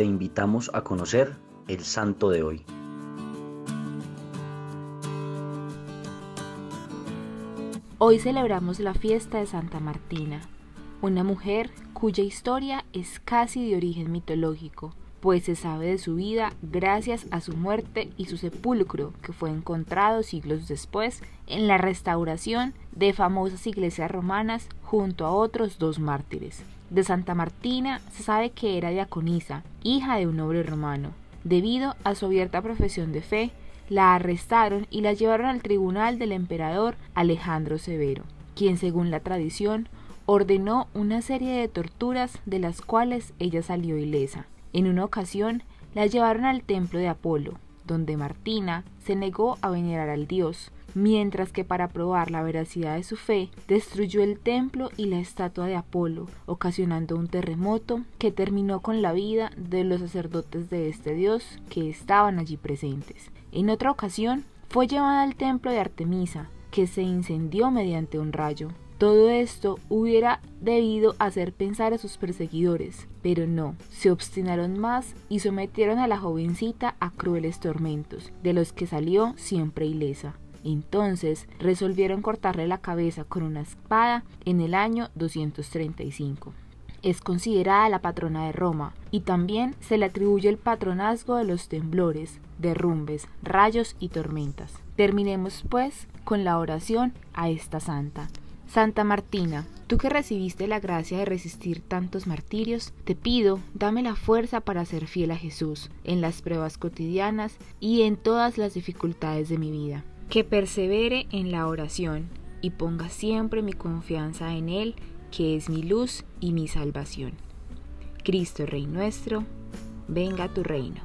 te invitamos a conocer el santo de hoy. Hoy celebramos la fiesta de Santa Martina, una mujer cuya historia es casi de origen mitológico, pues se sabe de su vida gracias a su muerte y su sepulcro, que fue encontrado siglos después en la restauración de famosas iglesias romanas junto a otros dos mártires. De Santa Martina se sabe que era diaconisa, hija de un noble romano. Debido a su abierta profesión de fe, la arrestaron y la llevaron al tribunal del emperador Alejandro Severo, quien según la tradición ordenó una serie de torturas de las cuales ella salió ilesa. En una ocasión la llevaron al templo de Apolo, donde Martina se negó a venerar al dios, mientras que para probar la veracidad de su fe destruyó el templo y la estatua de Apolo, ocasionando un terremoto que terminó con la vida de los sacerdotes de este dios que estaban allí presentes. En otra ocasión fue llevada al templo de Artemisa, que se incendió mediante un rayo. Todo esto hubiera debido hacer pensar a sus perseguidores, pero no, se obstinaron más y sometieron a la jovencita a crueles tormentos, de los que salió siempre ilesa. Entonces resolvieron cortarle la cabeza con una espada en el año 235. Es considerada la patrona de Roma y también se le atribuye el patronazgo de los temblores, derrumbes, rayos y tormentas. Terminemos pues con la oración a esta santa. Santa Martina, tú que recibiste la gracia de resistir tantos martirios, te pido, dame la fuerza para ser fiel a Jesús en las pruebas cotidianas y en todas las dificultades de mi vida. Que persevere en la oración y ponga siempre mi confianza en Él, que es mi luz y mi salvación. Cristo Rey nuestro, venga tu reino.